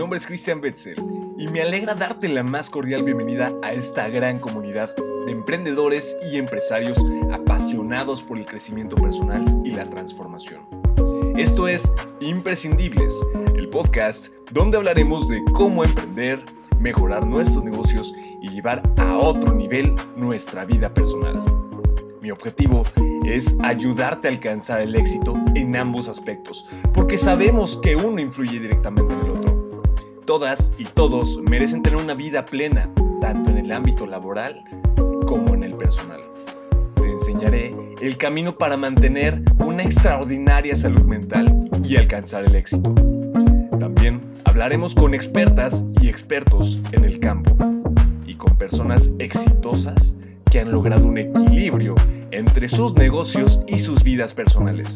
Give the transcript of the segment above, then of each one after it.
nombre es Cristian Betzel y me alegra darte la más cordial bienvenida a esta gran comunidad de emprendedores y empresarios apasionados por el crecimiento personal y la transformación. Esto es Imprescindibles, el podcast donde hablaremos de cómo emprender, mejorar nuestros negocios y llevar a otro nivel nuestra vida personal. Mi objetivo es ayudarte a alcanzar el éxito en ambos aspectos, porque sabemos que uno influye directamente en el otro. Todas y todos merecen tener una vida plena, tanto en el ámbito laboral como en el personal. Te enseñaré el camino para mantener una extraordinaria salud mental y alcanzar el éxito. También hablaremos con expertas y expertos en el campo y con personas exitosas que han logrado un equilibrio entre sus negocios y sus vidas personales.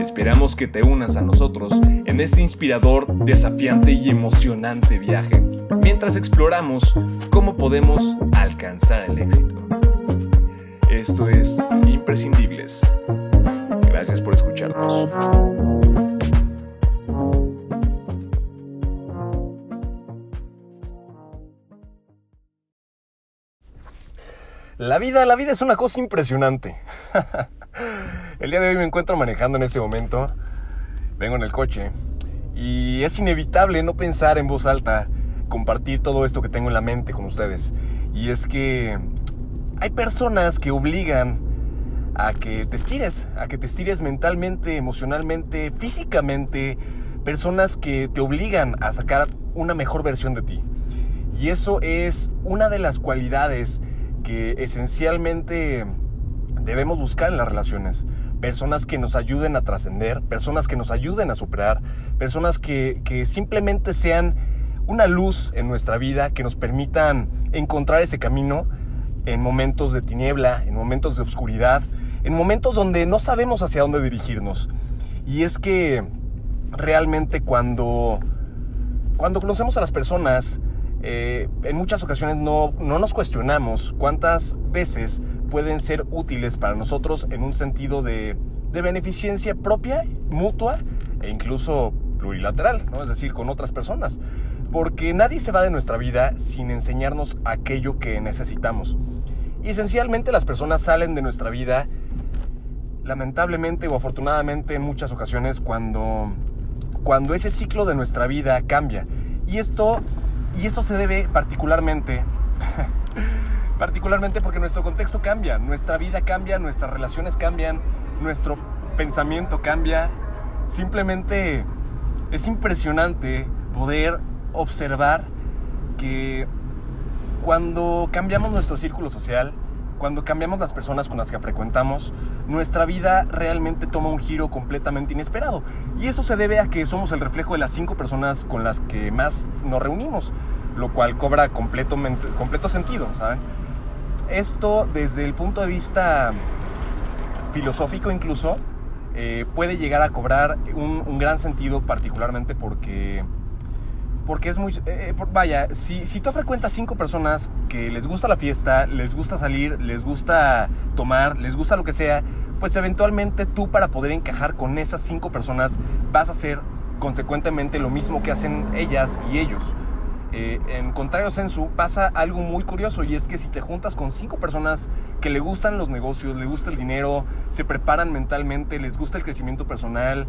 Esperamos que te unas a nosotros en este inspirador, desafiante y emocionante viaje, mientras exploramos cómo podemos alcanzar el éxito. Esto es Imprescindibles. Gracias por escucharnos. La vida, la vida es una cosa impresionante. el día de hoy me encuentro manejando en ese momento. Vengo en el coche. Y es inevitable no pensar en voz alta, compartir todo esto que tengo en la mente con ustedes. Y es que hay personas que obligan a que te estires, a que te estires mentalmente, emocionalmente, físicamente. Personas que te obligan a sacar una mejor versión de ti. Y eso es una de las cualidades que esencialmente debemos buscar en las relaciones. Personas que nos ayuden a trascender, personas que nos ayuden a superar, personas que, que, simplemente sean una luz en nuestra vida, que nos permitan encontrar ese camino en momentos de tiniebla, en momentos de oscuridad, en momentos donde no sabemos hacia dónde dirigirnos. Y es que realmente cuando, cuando conocemos a las personas, eh, en muchas ocasiones no, no nos cuestionamos cuántas veces pueden ser útiles para nosotros en un sentido de, de beneficencia propia, mutua e incluso plurilateral, ¿no? es decir, con otras personas. Porque nadie se va de nuestra vida sin enseñarnos aquello que necesitamos. Y esencialmente las personas salen de nuestra vida, lamentablemente o afortunadamente en muchas ocasiones, cuando, cuando ese ciclo de nuestra vida cambia. Y esto y esto se debe particularmente, particularmente porque nuestro contexto cambia, nuestra vida cambia, nuestras relaciones cambian, nuestro pensamiento cambia. Simplemente es impresionante poder observar que cuando cambiamos nuestro círculo social, cuando cambiamos las personas con las que frecuentamos, nuestra vida realmente toma un giro completamente inesperado. Y eso se debe a que somos el reflejo de las cinco personas con las que más nos reunimos, lo cual cobra completo, completo sentido, ¿saben? Esto desde el punto de vista filosófico incluso, eh, puede llegar a cobrar un, gran sentido particularmente porque porque es muy... Eh, eh, vaya, si, si tú frecuentas cinco personas que les gusta la fiesta, les gusta salir, les gusta tomar, les gusta lo que sea, pues eventualmente tú para poder encajar con esas cinco personas vas a hacer consecuentemente lo mismo que hacen ellas y ellos. Eh, en contrario sensu pasa algo muy curioso y es que si te juntas con cinco personas que le gustan los negocios, le gusta el dinero, se preparan mentalmente, les gusta el crecimiento personal,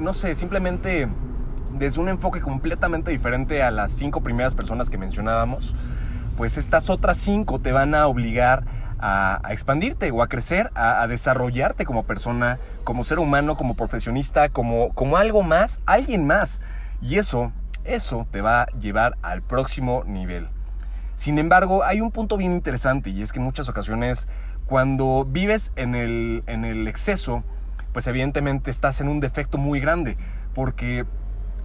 no sé, simplemente desde un enfoque completamente diferente a las cinco primeras personas que mencionábamos, pues estas otras cinco te van a obligar a, expandirte o a crecer, a, desarrollarte como persona, como ser humano, como profesionista, como, como algo más, alguien más. Y eso, eso te va a llevar al próximo nivel. Sin embargo, hay un punto bien interesante y es que en muchas ocasiones cuando vives en el, en el exceso, pues evidentemente estás en un defecto muy grande, porque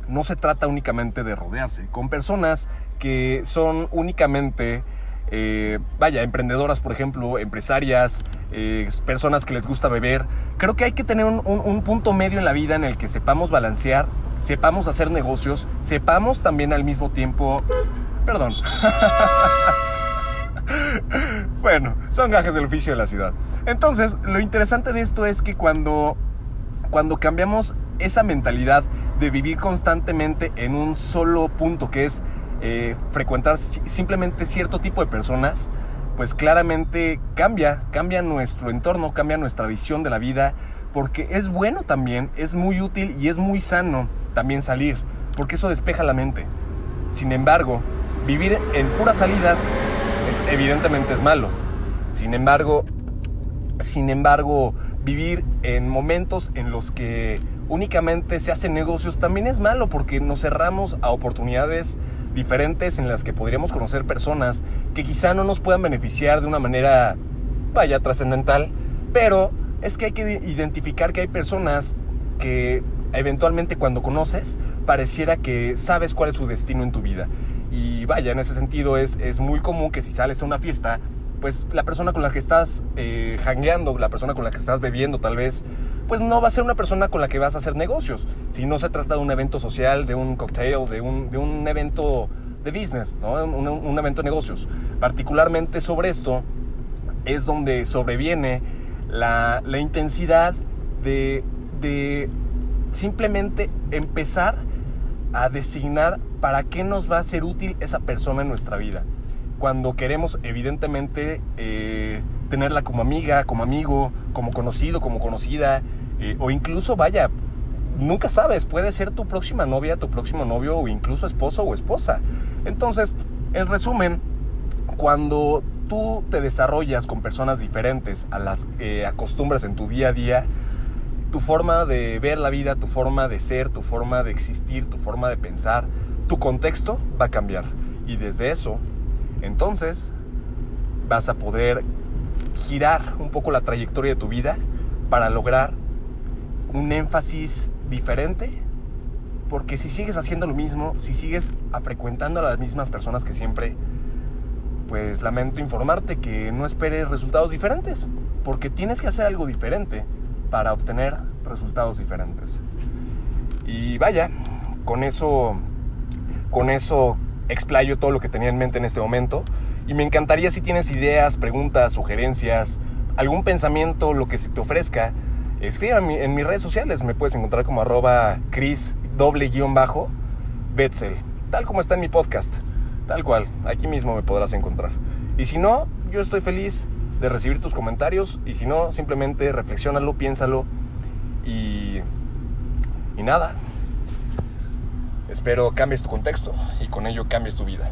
no se trata únicamente de rodearse con personas que son únicamente, eh, vaya, emprendedoras, por ejemplo, empresarias, eh, personas que les gusta beber. Creo que hay que tener un, punto medio en la vida en el que sepamos balancear, sepamos hacer negocios, sepamos también al mismo tiempo... Perdón. bueno, son gajes del oficio de la ciudad. Entonces, lo interesante de esto es que cuando, cuando cambiamos esa mentalidad de vivir constantemente en un solo punto, que es eh, frecuentar simplemente cierto tipo de personas, pues claramente cambia, cambia nuestro entorno, cambia nuestra visión de la vida, porque es bueno también, es muy útil y es muy sano también salir, porque eso despeja la mente. Sin embargo, vivir en puras salidas es, evidentemente es malo. Sin embargo, sin embargo, vivir en momentos en los que únicamente se hacen negocios también es malo porque nos cerramos a oportunidades diferentes en las que podríamos conocer personas que quizá no nos puedan beneficiar de una manera, vaya, trascendental, pero es que hay que identificar que hay personas que eventualmente cuando conoces pareciera que sabes cuál es su destino en tu vida. Y vaya, en ese sentido es, es muy común que si sales a una fiesta, pues la persona con la que estás eh, hangueando, la persona con la que estás bebiendo tal vez, pues no va a ser una persona con la que vas a hacer negocios. Si no se trata de un evento social, de un cocktail, de un, de un evento de business, ¿no? un, evento de negocios. Particularmente sobre esto es donde sobreviene la, la intensidad de, de simplemente empezar a designar para qué nos va a ser útil esa persona en nuestra vida. Cuando queremos, evidentemente, eh, tenerla como amiga, como amigo, como conocido, como conocida, eh, o incluso, vaya, nunca sabes, puede ser tu próxima novia, tu próximo novio, o incluso esposo o esposa. Entonces, en resumen, cuando tú te desarrollas con personas diferentes a las que acostumbras en tu día a día, tu forma de ver la vida, tu forma de ser, tu forma de existir, tu forma de pensar, tu contexto va a cambiar. Y desde eso, entonces, vas a poder girar un poco la trayectoria de tu vida para lograr un énfasis diferente. Porque si sigues haciendo lo mismo, si sigues frecuentando a las mismas personas que siempre, pues lamento informarte que no esperes resultados diferentes. Porque tienes que hacer algo diferente para obtener resultados diferentes. Y vaya, con eso, con eso explayo todo lo que tenía en mente en este momento. Y me encantaría si tienes ideas, preguntas, sugerencias, algún pensamiento, lo que se te ofrezca, escríbame en mis redes sociales. Me puedes encontrar como arroba Chris doble guion bajo Betzel, tal como está en mi podcast. Tal cual, aquí mismo me podrás encontrar. Y si no, yo estoy feliz de recibir tus comentarios y si no, simplemente reflexionalo, piénsalo y, y nada. Espero cambies tu contexto y con ello cambies tu vida.